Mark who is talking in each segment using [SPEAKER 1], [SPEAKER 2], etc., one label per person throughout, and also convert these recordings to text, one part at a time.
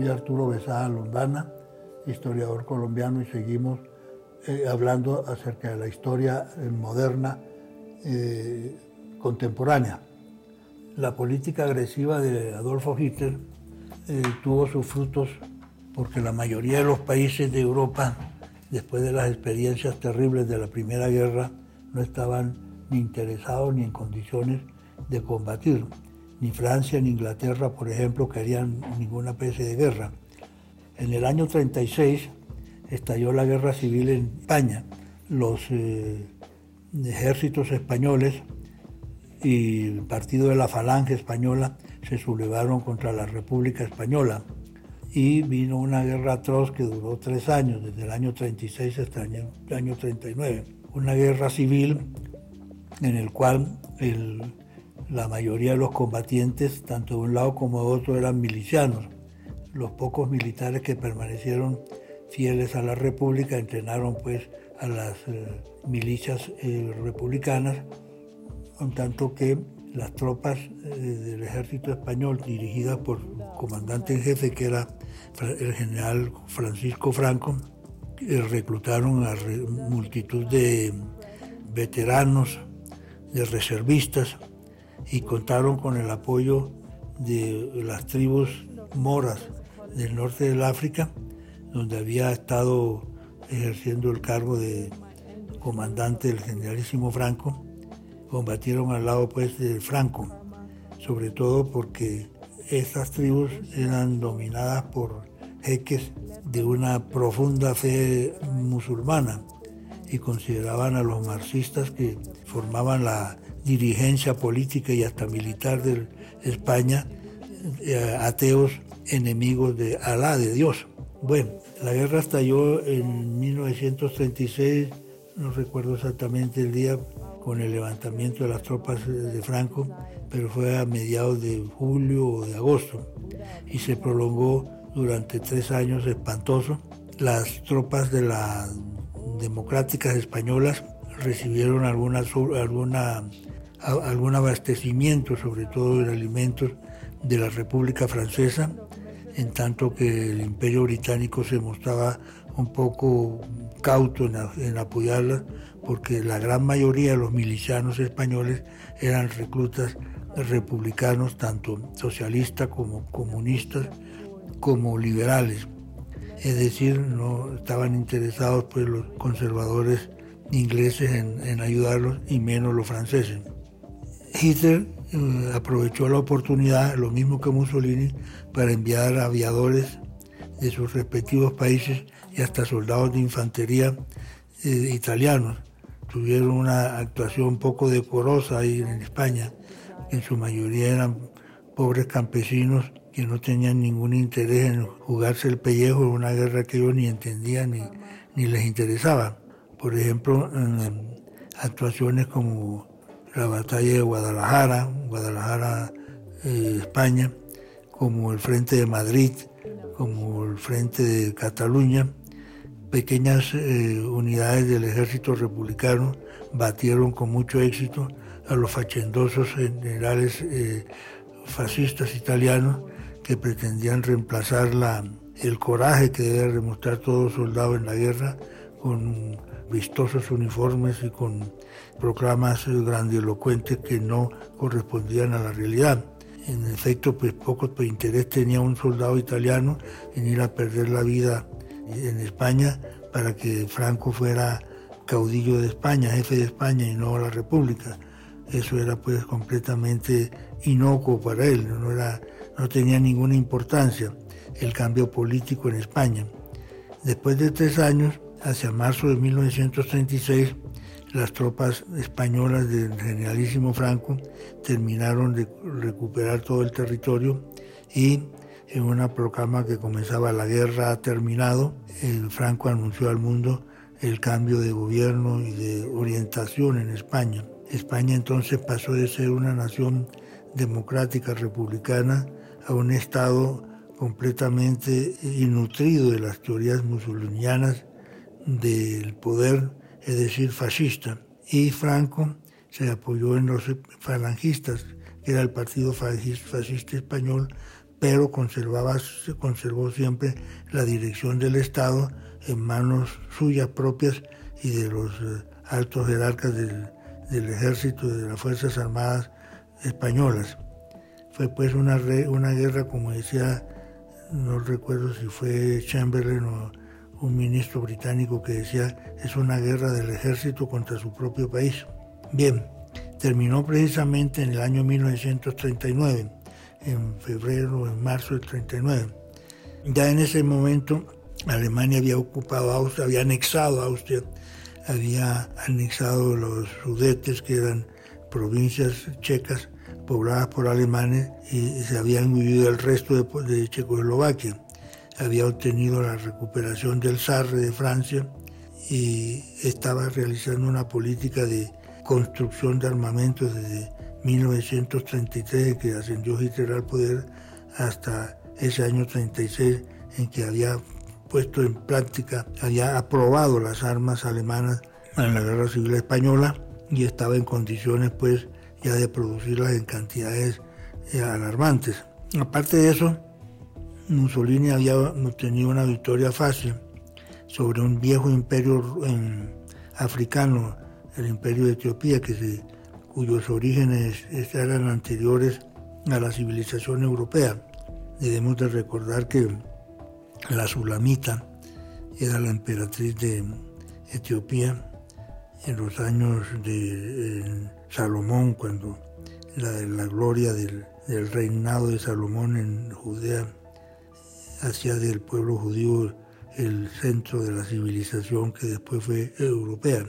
[SPEAKER 1] soy Arturo Besada Londana, historiador colombiano y seguimos eh, hablando acerca de la historia eh, moderna eh, contemporánea. La política agresiva de Adolfo Hitler tuvo sus frutos porque la mayoría de los países de Europa, después de las experiencias terribles de la Primera Guerra, no estaban ni interesados ni en condiciones de combatir. Ni Francia ni Inglaterra, por ejemplo, querían ninguna especie de guerra. En el año 36 estalló la guerra civil en España. Los eh, ejércitos españoles y el partido de la Falange Española se sublevaron contra la República Española y vino una guerra atroz que duró tres años, desde el año 36 hasta el año, 39. Una guerra civil en el cual la mayoría de los combatientes, tanto de un lado como de otro, eran milicianos. Los pocos militares que permanecieron fieles a la República entrenaron pues a las eh, milicias eh, republicanas, con tanto que las tropas eh, del ejército español dirigidas por el comandante en jefe que era el general Francisco Franco, reclutaron a multitud de veteranos, de reservistas y contaron con el apoyo de las tribus moras del norte del África, donde había estado ejerciendo el cargo de comandante del generalísimo Franco, combatieron al lado pues de Franco, sobre todo porque estas tribus eran dominadas por jeques de una profunda fe musulmana y consideraban a los marxistas que formaban la dirigencia política y hasta militar de España eh, ateos enemigos de Alá, de Dios. Bueno, la guerra estalló en 1936, no recuerdo exactamente el día, con el levantamiento de las tropas de Franco, pero fue a mediados de julio o de agosto y se prolongó durante tres años espantoso. Las tropas de las democráticas españolas recibieron alguna, alguna, algún abastecimiento, sobre todo de alimentos, de la República Francesa, en tanto que el Imperio Británico se mostraba un poco cauto en, apoyarla porque la gran mayoría de los milicianos españoles eran reclutas republicanos, tanto socialistas como comunistas, como liberales. Es decir, no estaban interesados pues, los conservadores ingleses en, ayudarlos y menos los franceses. Hitler eh, aprovechó la oportunidad, lo mismo que Mussolini, para enviar aviadores de sus respectivos países y hasta soldados de infantería eh, italianos tuvieron una actuación poco decorosa ahí en España, en su mayoría eran pobres campesinos que no tenían ningún interés en jugarse el pellejo en una guerra que ellos ni entendían ni, les interesaba. Por ejemplo, en actuaciones como la batalla de Guadalajara, Guadalajara, eh, España, como el Frente de Madrid, como el Frente de Cataluña, pequeñas eh, unidades del ejército republicano batieron con mucho éxito a los fachendosos generales eh, fascistas italianos que pretendían reemplazar la, el coraje que debe demostrar todo soldado en la guerra con vistosos uniformes y con proclamas grandilocuentes que no correspondían a la realidad. En efecto, pues poco interés tenía un soldado italiano en ir a perder la vida en España para que Franco fuera caudillo de España, jefe de España y no la República. Eso era pues completamente inocuo para él, no, era, no tenía ninguna importancia el cambio político en España. Después de tres años, hacia marzo de 1936, las tropas españolas del generalísimo Franco terminaron de recuperar todo el territorio y en una proclama que comenzaba la guerra ha terminado, el Franco anunció al mundo el cambio de gobierno y de orientación en España. España entonces pasó de ser una nación democrática republicana a un Estado completamente innutrido de las teorías musulmanas del poder, es decir, fascista. Y Franco se apoyó en los falangistas, que era el partido fascista español, pero conservaba, conservó siempre la dirección del Estado en manos suyas propias y de los eh, altos jerarcas del, ejército y de las Fuerzas Armadas españolas. Fue pues una, una guerra, como decía, no recuerdo si fue Chamberlain o un ministro británico que decía, es una guerra del ejército contra su propio país. Bien, terminó precisamente en el año 1939, en febrero en marzo del 39. Ya en ese momento Alemania había ocupado Austria, había anexado Austria, había anexado los Sudetes, que eran provincias checas pobladas por alemanes, y se habían vivido el resto de Checoslovaquia. Había obtenido la recuperación del Sarre de Francia y estaba realizando una política de construcción de armamentos desde 1933, que ascendió Hitler al poder, hasta ese año 36, en que había puesto en práctica, había aprobado las armas alemanas en la Guerra Civil Española y estaba en condiciones pues ya de producirlas en cantidades eh, alarmantes. Aparte de eso, Mussolini había obtenido una victoria fácil sobre un viejo imperio africano, el imperio de Etiopía, que cuyos orígenes eran anteriores a la civilización europea. Debemos de recordar que la Sulamita era la emperatriz de Etiopía en los años de Salomón, cuando la, la gloria del, del, reinado de Salomón en Judea hacía del pueblo judío el centro de la civilización que después fue europea.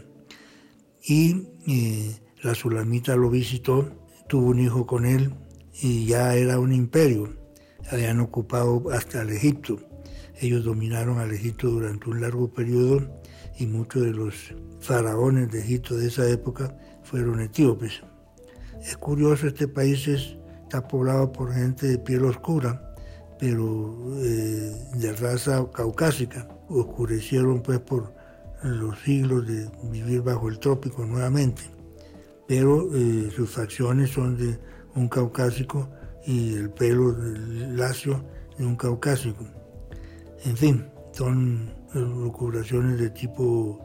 [SPEAKER 1] Y eh, la Sulamita lo visitó, tuvo un hijo con él y ya era un imperio. Habían ocupado hasta el Egipto. Ellos dominaron al Egipto durante un largo periodo y muchos de los faraones de Egipto de esa época fueron etíopes. Es curioso, este país está poblado por gente de piel oscura, pero eh, de raza caucásica. Oscurecieron pues por los siglos de vivir bajo el trópico nuevamente. Pero eh, sus facciones son de un caucásico y el pelo lacio de un caucásico. En fin, son locuraciones de tipo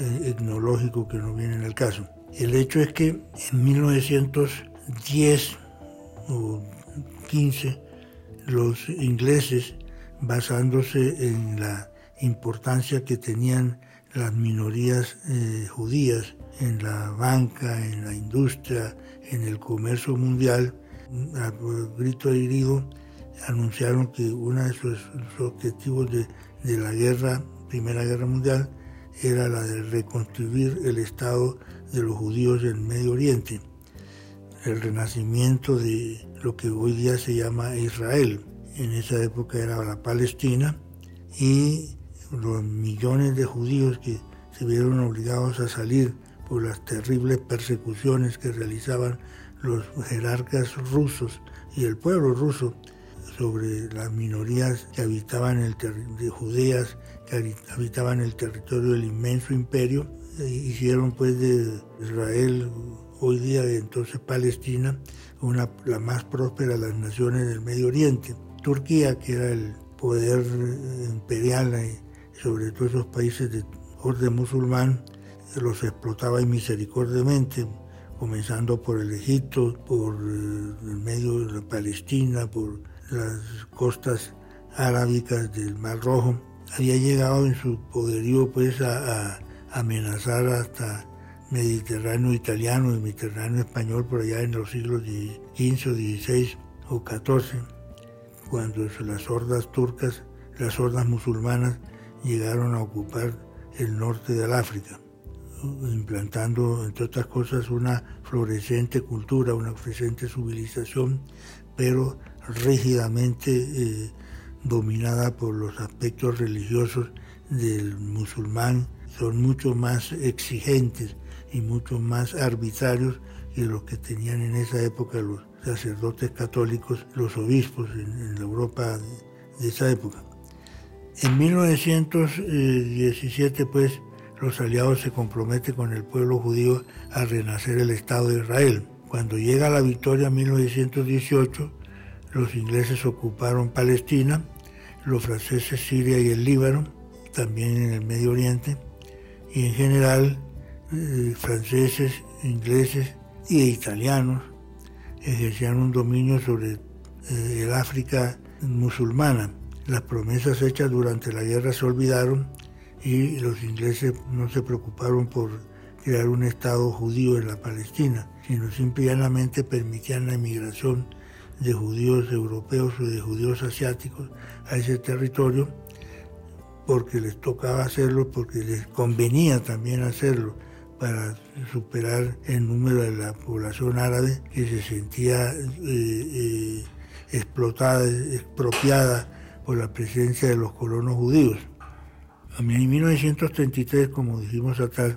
[SPEAKER 1] eh, etnológico que no vienen al caso. El hecho es que en 1910 o 15 los ingleses, basándose en la importancia que tenían las minorías eh, judías en la banca, en la industria, en el comercio mundial, a grito herido, anunciaron que uno de sus, objetivos de, de, la guerra, Primera Guerra Mundial, era la de reconstruir el Estado de los judíos en Medio Oriente, el renacimiento de lo que hoy día se llama Israel. En esa época era la Palestina y los millones de judíos que se vieron obligados a salir por las terribles persecuciones que realizaban los jerarcas rusos y el pueblo ruso sobre las minorías que habitaban el de judeas que habitaban el territorio del inmenso imperio e hicieron pues de Israel hoy día entonces Palestina una, la más próspera de las naciones del Medio Oriente. Turquía que era el poder imperial eh, sobre todos esos países de orden musulmán los explotaba inmisericordiamente comenzando por el Egipto, por eh, el medio de la Palestina, por las costas arábicas del Mar Rojo, había llegado en su poderío pues a, amenazar hasta Mediterráneo italiano y Mediterráneo español por allá en los siglos XV, XVI o XIV, cuando las hordas turcas, las hordas musulmanas llegaron a ocupar el norte del África, implantando, entre otras cosas, una florescente cultura, una florescente civilización, pero rígidamente eh, dominada por los aspectos religiosos del musulmán, son mucho más exigentes y mucho más arbitrarios que los que tenían en esa época los sacerdotes católicos, los obispos en, la Europa de, esa época. En 1917, pues, los aliados se comprometen con el pueblo judío a renacer el Estado de Israel. Cuando llega la victoria en 1918, los ingleses ocuparon Palestina, los franceses Siria y el Líbano, también en el Medio Oriente, y en general eh, franceses, ingleses y italianos ejercían un dominio sobre eh, el África musulmana. Las promesas hechas durante la guerra se olvidaron y los ingleses no se preocuparon por crear un Estado judío en la Palestina, sino simplemente permitían la inmigración de judíos europeos o de judíos asiáticos a ese territorio porque les tocaba hacerlo, porque les convenía también hacerlo para superar el número de la población árabe que se sentía eh, eh, explotada, expropiada por la presencia de los colonos judíos. En 1933, como dijimos atrás,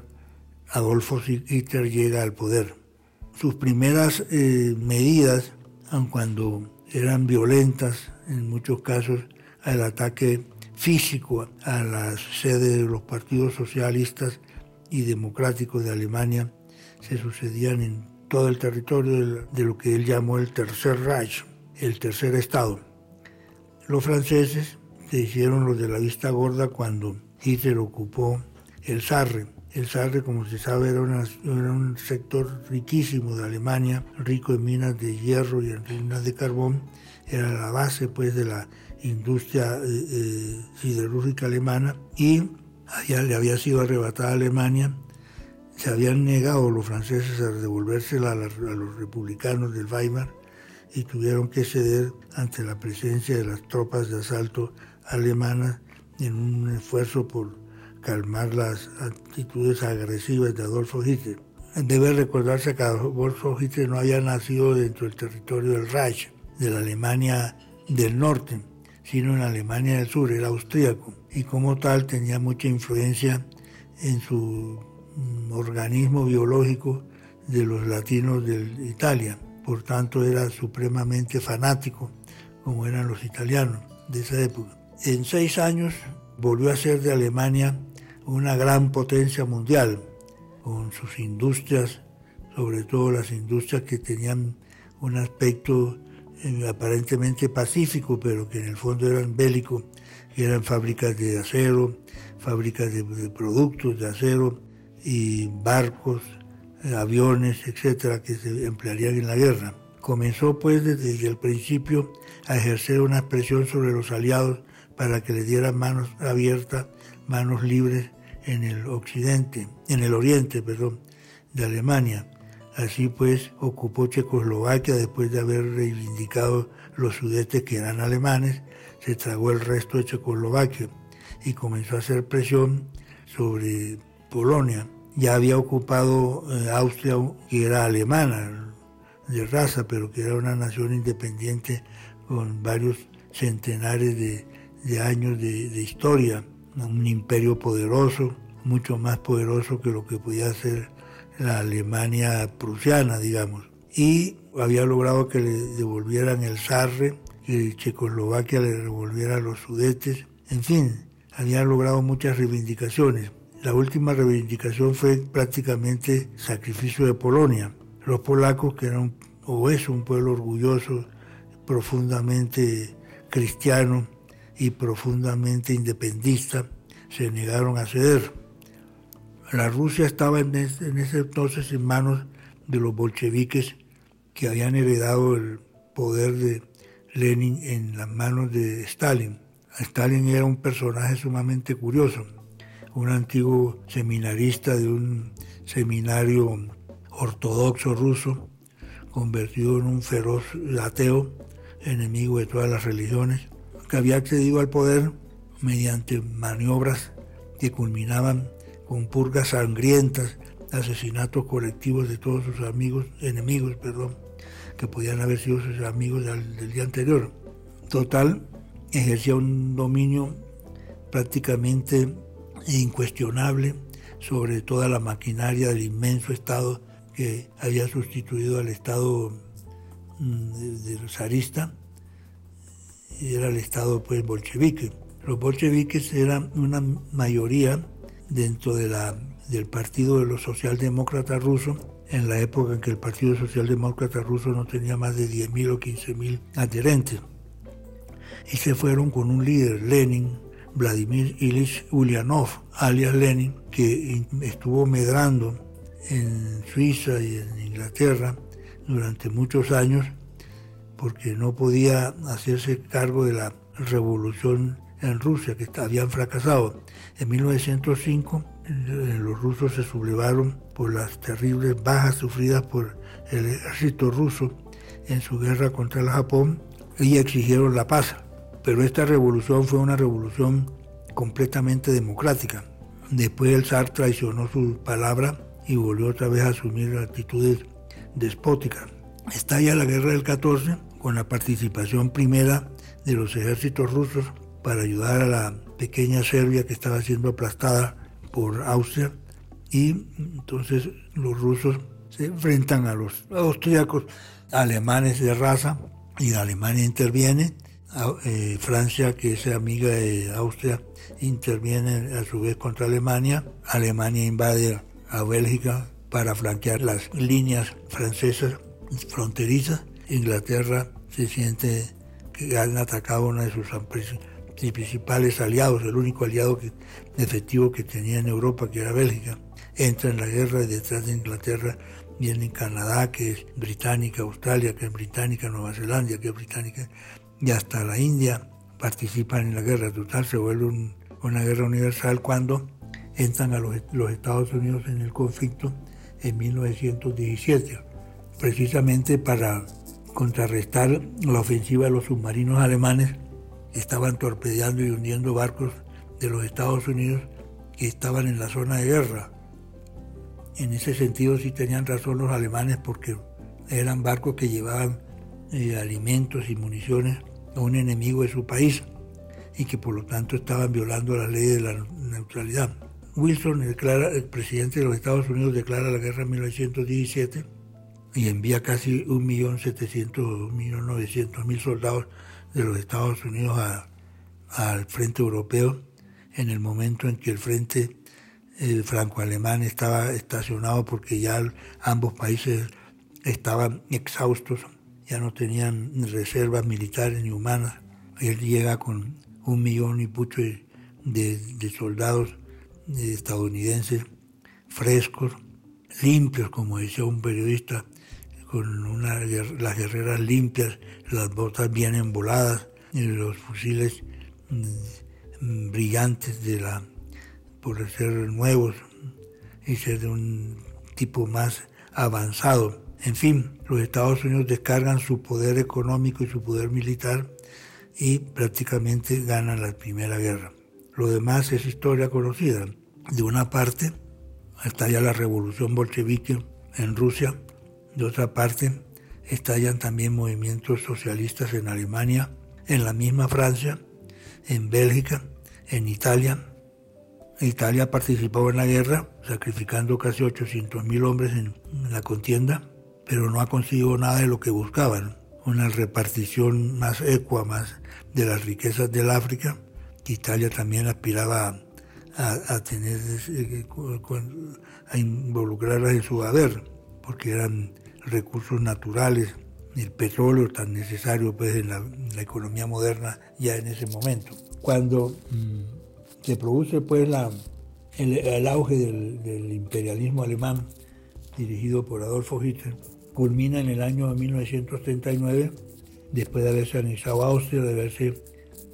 [SPEAKER 1] Adolfo Hitler llega al poder. Sus primeras eh, medidas, aun cuando eran violentas en muchos casos, al ataque físico a la sede de los partidos socialistas y democráticos de Alemania, se sucedían en todo el territorio de lo que él llamó el Tercer Reich, el tercer Estado. Los franceses se hicieron los de la vista gorda cuando Hitler ocupó el Sarre. El Sarre, como se sabe, era, un sector riquísimo de Alemania, rico en minas de hierro y en minas de carbón. Era la base pues, de la industria eh, eh, siderúrgica alemana y allá le había sido arrebatada Alemania. Se habían negado los franceses a devolvérsela a, a los republicanos del Weimar y tuvieron que ceder ante la presencia de las tropas de asalto alemanas en un esfuerzo por calmar las actitudes agresivas de Adolfo Hitler. Debe recordarse que Adolfo Hitler no había nacido dentro del territorio del Reich, de la Alemania del norte, sino en Alemania del sur, era austríaco, y como tal tenía mucha influencia en su mm, organismo biológico de los latinos de Italia por tanto era supremamente fanático, como eran los italianos de esa época. En seis años volvió a ser de Alemania una gran potencia mundial, con sus industrias, sobre todo las industrias que tenían un aspecto aparentemente pacífico, pero que en el fondo eran bélicos, eran fábricas de acero, fábricas de productos de acero y barcos, aviones, etcétera, que se emplearían en la guerra. Comenzó pues desde el principio a ejercer una presión sobre los aliados para que le dieran manos abiertas, manos libres en el occidente, en el oriente, perdón, de Alemania. Así pues ocupó Checoslovaquia después de haber reivindicado los sudetes que eran alemanes, se tragó el resto de Checoslovaquia y comenzó a hacer presión sobre Polonia. Ya había ocupado eh, Austria, que era alemana de raza, pero que era una nación independiente con varios centenares de, años de, de, historia, un imperio poderoso, mucho más poderoso que lo que podía ser la Alemania prusiana, digamos. Y había logrado que le devolvieran el Sarre, que Checoslovaquia le devolviera los Sudetes, en fin, había logrado muchas reivindicaciones. La última reivindicación fue prácticamente sacrificio de Polonia. Los polacos, que eran o es un pueblo orgulloso, profundamente cristiano y profundamente independista, se negaron a ceder. La Rusia estaba en ese, en ese entonces en manos de los bolcheviques que habían heredado el poder de Lenin en las manos de Stalin. Stalin era un personaje sumamente curioso un antiguo seminarista de un seminario ortodoxo ruso, convertido en un feroz ateo, enemigo de todas las religiones, que había accedido al poder mediante maniobras que culminaban con purgas sangrientas, asesinatos colectivos de todos sus amigos, enemigos, perdón, que podían haber sido sus amigos del, del día anterior. Total, ejercía un dominio prácticamente incuestionable sobre toda la maquinaria del inmenso Estado que había sustituido al Estado mm, de, zarista y era el Estado pues bolchevique. Los bolcheviques eran una mayoría dentro del Partido de los Socialdemócratas Rusos en la época en que el Partido Socialdemócrata Ruso no tenía más de 10.000 o 15.000 adherentes. Y se fueron con un líder, Lenin, Vladimir Ilich Ulyanov, alias Lenin, que estuvo medrando en Suiza y en Inglaterra durante muchos años porque no podía hacerse cargo de la revolución en Rusia, que habían fracasado. En 1905 eh, los rusos se sublevaron por las terribles bajas sufridas por el ejército ruso en su guerra contra el Japón y exigieron la paz. Pero esta revolución fue una revolución completamente democrática. Después el zar traicionó su palabra y volvió otra vez a asumir actitudes despóticas. Estalla la guerra del 14 con la participación primera de los ejércitos rusos para ayudar a la pequeña Serbia que estaba siendo aplastada por Austria. Y entonces los rusos se enfrentan a los austríacos alemanes de raza y Alemania interviene, eh, Francia que es amiga de Austria interviene a su vez contra Alemania, Alemania invade a Bélgica para flanquear las líneas francesas fronterizas, Inglaterra se siente que han atacado a uno de sus principales aliados, el único aliado efectivo que tenía en Europa, que era Bélgica, entra en la guerra y detrás de Inglaterra viene Canadá, que es británica, Australia, que es británica, Nueva Zelanda, que es británica, y hasta la India participan en la guerra. Total, se vuelve una guerra universal cuando entran a los Estados Unidos en el conflicto en 1917, precisamente para contrarrestar la ofensiva de los submarinos alemanes estaban torpedeando y hundiendo barcos de los Estados Unidos que estaban en la zona de guerra. En ese sentido sí tenían razón los alemanes porque eran barcos que llevaban eh, alimentos y municiones a un enemigo de su país y que por lo tanto estaban violando la ley de la neutralidad. Wilson, el presidente de los Estados Unidos, declara la guerra en 1917 y envía casi 1.700.000, 1.900.000 soldados de los Estados Unidos al frente europeo en el momento en que el frente franco-alemán estaba estacionado porque ya ambos países estaban exhaustos, ya no tenían reservas militares ni humanas. Él llega con un millón y pucho de, soldados estadounidenses frescos, limpios, como decía un periodista, con las guerreras limpias, las botas bien emboladas, los fusiles mm, brillantes de la, por ser nuevos y ser de un tipo más avanzado. En fin, los Estados Unidos descargan su poder económico y su poder militar y prácticamente ganan la Primera Guerra. Lo demás es historia conocida. De una parte, está ya la revolución bolchevique en Rusia, de otra parte, estallan también movimientos socialistas en Alemania, en la misma Francia, en Bélgica, en Italia. Italia participó en la guerra, sacrificando casi 800.000 hombres en la contienda, pero no ha conseguido nada de lo que buscaban, una repartición más ecua, más de las riquezas del África, Italia también aspiraba a, tener, eh, a involucrarlas en su haber, porque eran recursos naturales, el petróleo tan necesario pues, en, la, economía moderna ya en ese momento. Cuando mm, se produce pues, la, el, auge del, imperialismo alemán dirigido por Adolfo Hitler, culmina en el año 1939, después de haberse anexado Austria, de haberse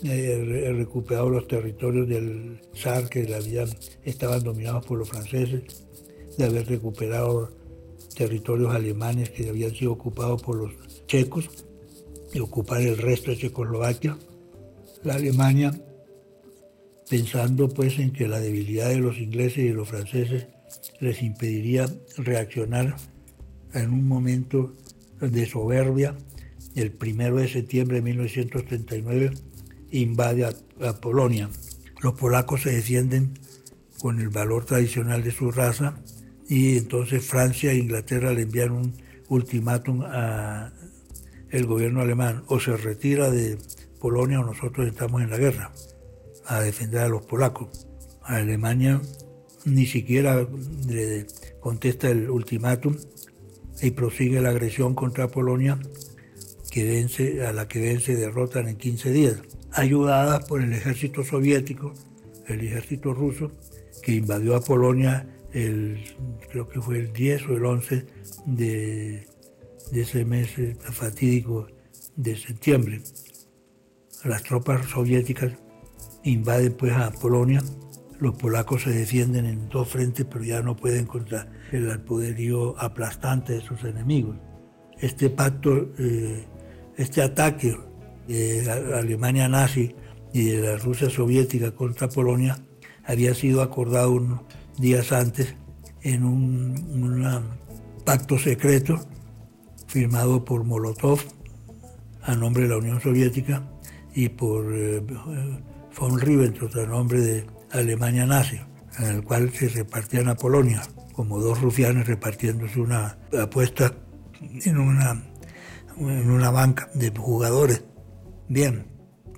[SPEAKER 1] eh, recuperado los territorios del zar que habían, estaban dominados por los franceses, de haber recuperado territorios alemanes que habían sido ocupados por los checos y ocupar el resto de Checoslovaquia. La Alemania, pensando pues en que la debilidad de los ingleses y de los franceses les impediría reaccionar en un momento de soberbia, el primero de septiembre de 1939 invade a, a Polonia. Los polacos se defienden con el valor tradicional de su raza y entonces Francia e Inglaterra le envían un ultimátum al gobierno alemán, o se retira de Polonia o nosotros estamos en la guerra, a defender a los polacos. Alemania ni siquiera contesta el ultimátum y prosigue la agresión contra Polonia que vence, a la que vence derrotan en 15 días, ayudada por el ejército soviético, el ejército ruso, que invadió a Polonia el, creo que fue el 10 o el 11 de, de ese mes fatídico de septiembre. Las tropas soviéticas invaden pues a Polonia, los polacos se defienden en dos frentes, pero ya no pueden contra el poderío aplastante de sus enemigos. Este pacto, eh, este ataque de la Alemania nazi y de la Rusia soviética contra Polonia había sido acordado unos días antes en un pacto secreto firmado por Molotov a nombre de la Unión Soviética y por eh, von Ribbentrop a nombre de Alemania nazi, en el cual se repartían a Polonia como dos rufianes repartiéndose una apuesta en una, en una banca de jugadores. Bien,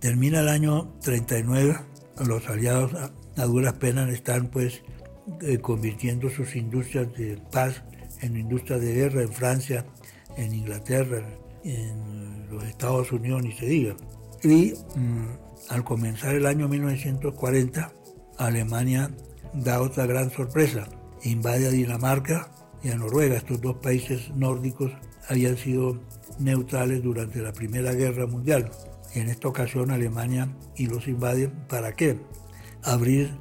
[SPEAKER 1] termina el año 39, los aliados a, duras penas están pues eh, convirtiendo sus industrias de paz en industrias de guerra en Francia, en Inglaterra, en los Estados Unidos, ni se diga. Y mm, al comenzar el año 1940, Alemania da otra gran sorpresa. Invade a Dinamarca y a Noruega. Estos dos países nórdicos habían sido neutrales durante la Primera Guerra Mundial. En esta ocasión Alemania y los invade. ¿Para qué? Abrir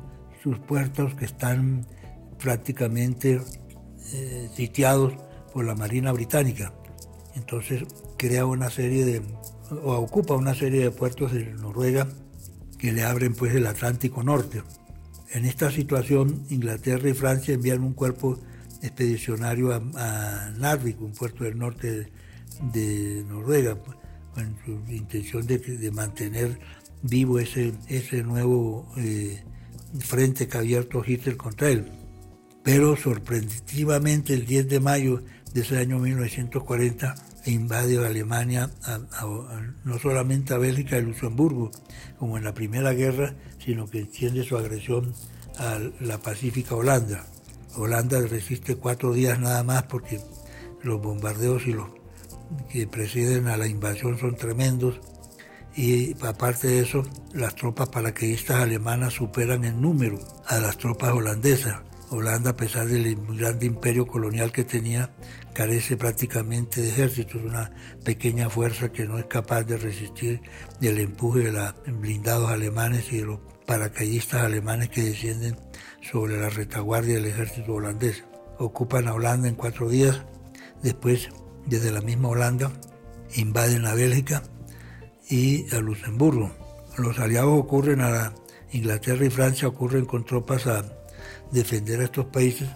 [SPEAKER 1] sus puertos que están prácticamente eh, sitiados por la Marina Británica. Entonces crea una serie de, o ocupa una serie de puertos de Noruega que le abren pues el Atlántico Norte. En esta situación, Inglaterra y Francia envían un cuerpo expedicionario a, Narvik, un puerto del norte de, Noruega, con su intención de, mantener vivo ese, ese nuevo eh, frente que abierto Hitler contra él. Pero sorpresivamente el 10 de mayo de ese año 1940 invade Alemania no solamente a Bélgica y Luxemburgo, como en la Primera Guerra, sino que extiende su agresión a la pacífica Holanda. Holanda resiste cuatro días nada más porque los bombardeos y los que preceden a la invasión son tremendos y aparte de eso, las tropas paracaidistas alemanas superan en número a las tropas holandesas. Holanda, a pesar del grande imperio colonial que tenía, carece prácticamente de ejércitos, una pequeña fuerza que no es capaz de resistir el empuje de los blindados alemanes y de los paracaidistas alemanes que descienden sobre la retaguardia del ejército holandés. Ocupan a Holanda en cuatro días, después desde la misma Holanda invaden a Bélgica y a Luxemburgo. Los aliados ocurren a Inglaterra y Francia, ocurren con tropas a defender a estos países,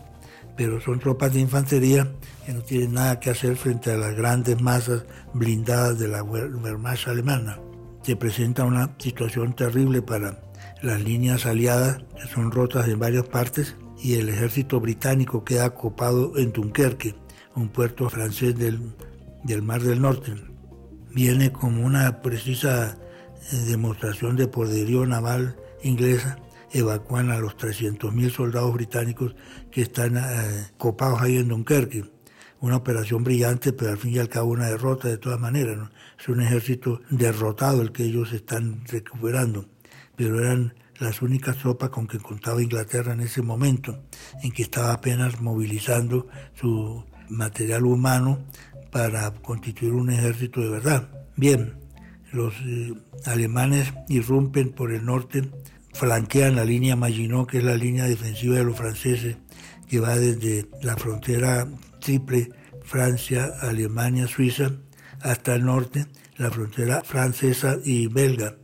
[SPEAKER 1] pero son tropas de infantería que no tienen nada que hacer frente a las grandes masas blindadas de la Wehrmacht alemana. Se presenta una situación terrible para las líneas aliadas, que son rotas en varias partes, y el ejército británico queda ocupado en Dunkerque, un puerto francés del, del Mar del Norte. Viene como una precisa eh, demostración de poderío naval inglesa evacúan a los 300.000 soldados británicos que están eh, copados ahí en Dunkerque. Una operación brillante, pero al fin y al cabo una derrota de todas maneras. Es un ejército derrotado el que ellos están recuperando, pero eran las únicas tropas con que contaba Inglaterra en ese momento, en que estaba apenas movilizando su material humano para constituir un ejército de verdad. Bien, los eh, alemanes irrumpen por el norte flanquean la línea Maginot, que es la línea defensiva de los franceses, que va desde la frontera triple Francia, Alemania, Suiza, hasta el norte, la frontera francesa y belga.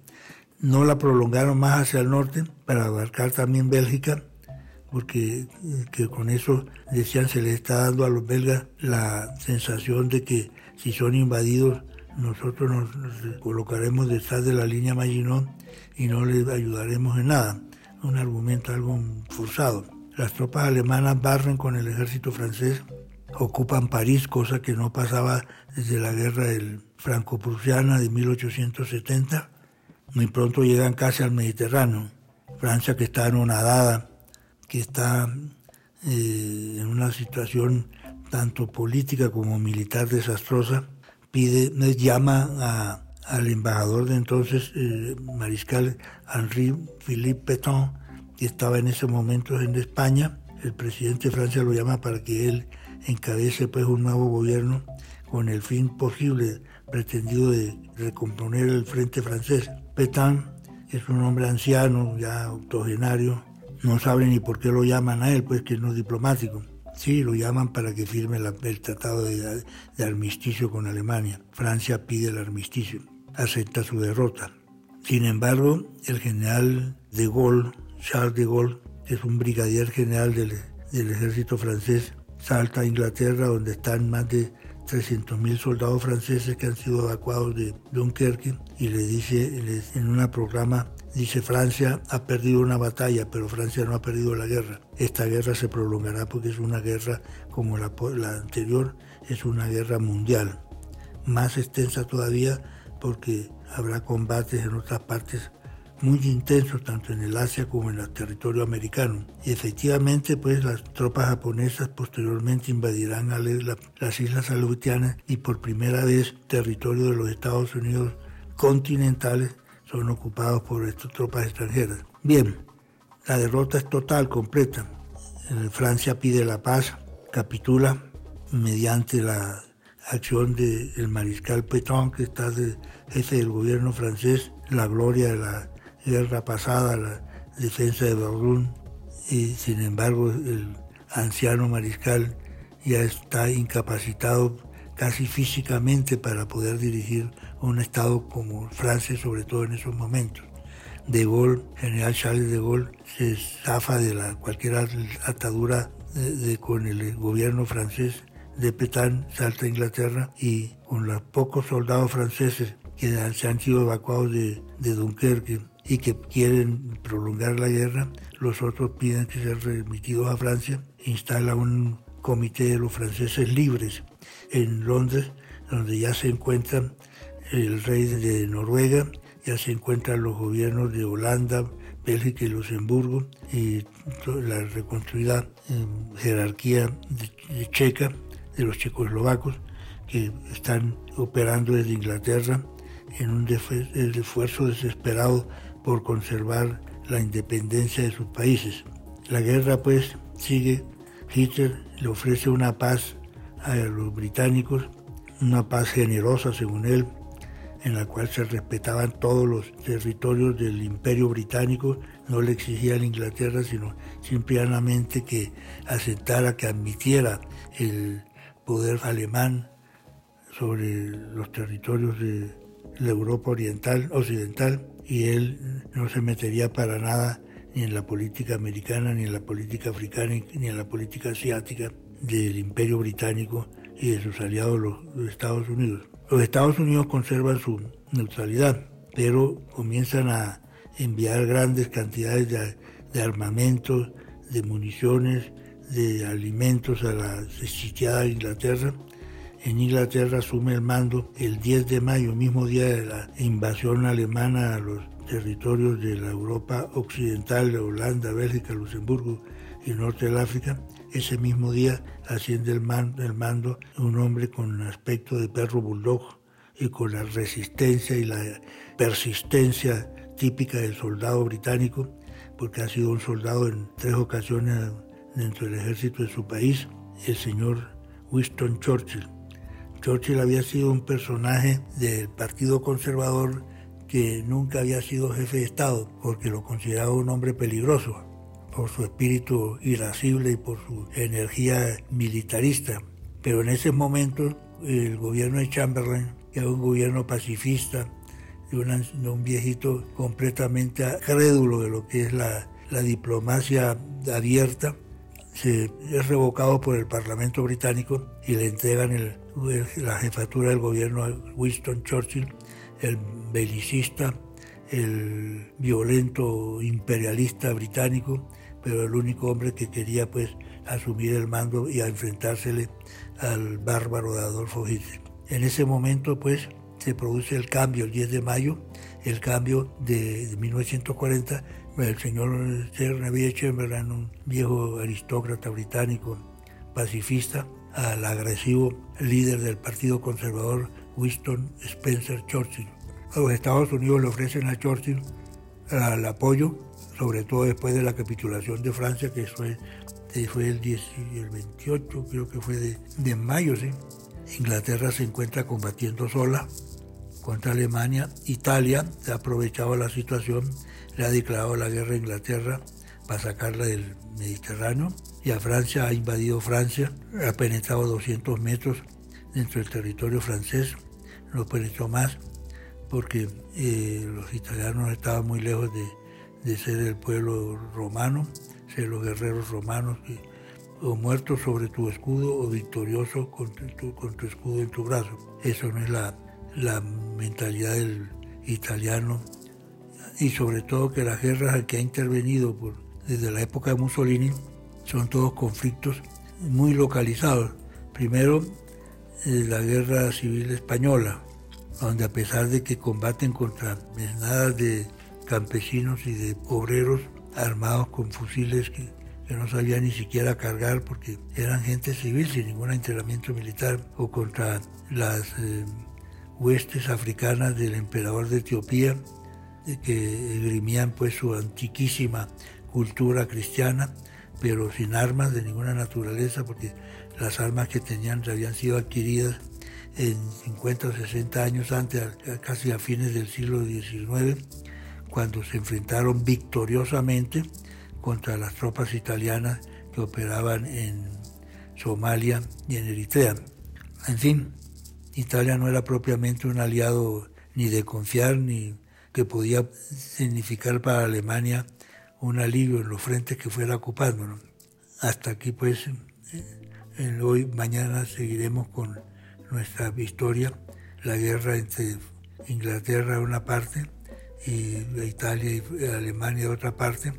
[SPEAKER 1] No la prolongaron más hacia el norte para abarcar también Bélgica, porque que con eso decían se les está dando a los belgas la sensación de que si son invadidos nosotros nos, colocaremos detrás de la línea Maginot y no les ayudaremos en nada. Un argumento algo forzado. Las tropas alemanas barren con el ejército francés, ocupan París, cosa que no pasaba desde la guerra franco-prusiana de 1870. Muy pronto llegan casi al Mediterráneo. Francia, que está anonadada que está eh, en una situación tanto política como militar desastrosa, pide, llama al embajador de entonces, eh, mariscal Henri Philippe Pétain, que estaba en ese momento en España. El presidente de Francia lo llama para que él encabece pues un nuevo gobierno con el fin posible pretendido de recomponer el frente francés. Pétain es un hombre anciano, ya octogenario, no sabe ni por qué lo llaman a él, pues que no es diplomático. Sí, lo llaman para que firme el tratado de, armisticio con Alemania. Francia pide el armisticio, acepta su derrota. Sin embargo, el general de Gaulle, Charles de Gaulle, que es un brigadier general del, ejército francés, salta a Inglaterra, donde están más de 300.000 soldados franceses que han sido evacuados de Dunkerque, y le dice en una programa Dice Francia ha perdido una batalla, pero Francia no ha perdido la guerra. Esta guerra se prolongará porque es una guerra como la, anterior, es una guerra mundial. Más extensa todavía porque habrá combates en otras partes muy intensos, tanto en el Asia como en el territorio americano. Y efectivamente, pues las tropas japonesas posteriormente invadirán las islas aleutianas y por primera vez territorio de los Estados Unidos continentales son ocupados por estas tropas extranjeras. Bien, la derrota es total, completa. Francia pide la paz, capitula mediante la acción del mariscal Pétain, que está de jefe del gobierno francés, la gloria de la guerra pasada, la defensa de Verdun, y sin embargo el anciano mariscal ya está incapacitado casi físicamente para poder dirigir un Estado como Francia, sobre todo en esos momentos. De Gaulle, general Charles de Gaulle, se zafa de la, cualquier atadura con el gobierno francés de Pétain, salta a Inglaterra y con los pocos soldados franceses que se han sido evacuados de, de Dunkerque y que quieren prolongar la guerra, los otros piden que sean remitidos a Francia, instala un comité de los franceses libres en Londres, donde ya se encuentran el rey de Noruega, ya se encuentran los gobiernos de Holanda, Bélgica y Luxemburgo y la reconstruida em, jerarquía checa de los checoslovacos que están operando desde Inglaterra en un esfuerzo desesperado por conservar la independencia de sus países. La guerra pues sigue, Hitler le ofrece una paz a los británicos, una paz generosa según él, en la cual se respetaban todos los territorios del imperio británico, no le exigía a la Inglaterra, sino simplemente que aceptara, que admitiera el poder alemán sobre los territorios de la Europa oriental, occidental, y él no se metería para nada ni en la política americana, ni en la política africana, ni en la política asiática del imperio británico y de sus aliados los Estados Unidos. Los Estados Unidos conservan su neutralidad, pero comienzan a enviar grandes cantidades de, armamentos, de municiones, de alimentos a la sitiada Inglaterra. En Inglaterra asume el mando el 10 de mayo, mismo día de la invasión alemana a los territorios de la Europa occidental, de Holanda, Bélgica, Luxemburgo y norte del África, ese mismo día asciende el, mando un hombre con aspecto de perro bulldog y con la resistencia y la persistencia típica del soldado británico, porque ha sido un soldado en tres ocasiones dentro del ejército de su país, el señor Winston Churchill. Churchill había sido un personaje del Partido Conservador que nunca había sido jefe de Estado, porque lo consideraba un hombre peligroso por su espíritu irascible y por su energía militarista. Pero en ese momento el gobierno de Chamberlain, que era un gobierno pacifista, de, un viejito completamente crédulo de lo que es la, diplomacia abierta, es revocado por el Parlamento británico y le entregan la jefatura del gobierno a Winston Churchill, el belicista, el violento imperialista británico, pero el único hombre que quería pues asumir el mando y a enfrentársele al bárbaro de Adolfo Hitler. En ese momento pues se produce el cambio el 10 de mayo, el cambio de 1940 el señor Neville Chamberlain, un viejo aristócrata británico, pacifista, al agresivo líder del Partido Conservador Winston Spencer Churchill. Los Estados Unidos le ofrecen a Churchill el apoyo, sobre todo después de la capitulación de Francia, que fue, fue el, 28, creo que fue de, de mayo. ¿sí? Inglaterra se encuentra combatiendo sola contra Alemania. Italia ha aprovechado la situación, le ha declarado la guerra a Inglaterra para sacarla del Mediterráneo y a Francia ha invadido Francia, ha penetrado 200 metros dentro del territorio francés, no penetró más porque eh, los italianos estaban muy lejos de, ser el pueblo romano, ser los guerreros romanos o muertos sobre tu escudo o victorioso con tu, con tu escudo en tu brazo. Eso no es la, la mentalidad del italiano y sobre todo que las guerras que ha intervenido desde la época de Mussolini son todos conflictos muy localizados. Primero, eh, la guerra civil española, donde a pesar de que combaten contra mesnadas de campesinos y de obreros armados con fusiles que, no sabían ni siquiera cargar porque eran gente civil sin ningún entrenamiento militar, o contra las eh, huestes africanas del emperador de Etiopía, que esgrimían pues su antiquísima cultura cristiana, pero sin armas de ninguna naturaleza, porque las armas que tenían habían sido adquiridas en 50 o 60 años antes, casi a fines del siglo XIX, cuando se enfrentaron victoriosamente contra las tropas italianas que operaban en Somalia y en Eritrea. En fin, Italia no era propiamente un aliado ni de confiar, ni que podía significar para Alemania un alivio en los frentes que fuera ocupando. Hasta aquí pues, en hoy, mañana seguiremos con nuestra historia, la guerra entre Inglaterra una parte y Italia y Alemania de otra parte,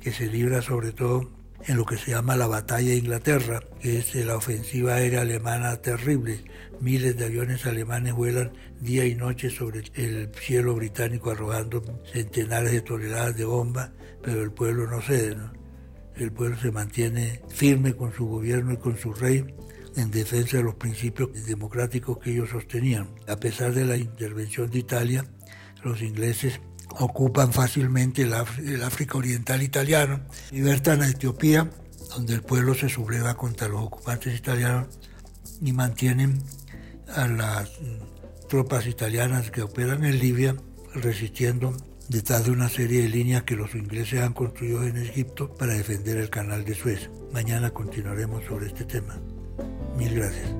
[SPEAKER 1] que se libra sobre todo en lo que se llama la batalla de Inglaterra, que es la ofensiva aérea alemana terrible. Miles de aviones alemanes vuelan día y noche sobre el cielo británico arrojando centenares de toneladas de bombas, pero el pueblo no cede. El pueblo se mantiene firme con su gobierno y con su rey en defensa de los principios democráticos que ellos sostenían. A pesar de la intervención de Italia, los ingleses ocupan fácilmente el, África Oriental italiano, libertan a Etiopía, donde el pueblo se subleva contra los ocupantes italianos y mantienen a las tropas italianas que operan en Libia resistiendo detrás de una serie de líneas que los ingleses han construido en Egipto para defender el canal de Suez. Mañana continuaremos sobre este tema. Mil gracias.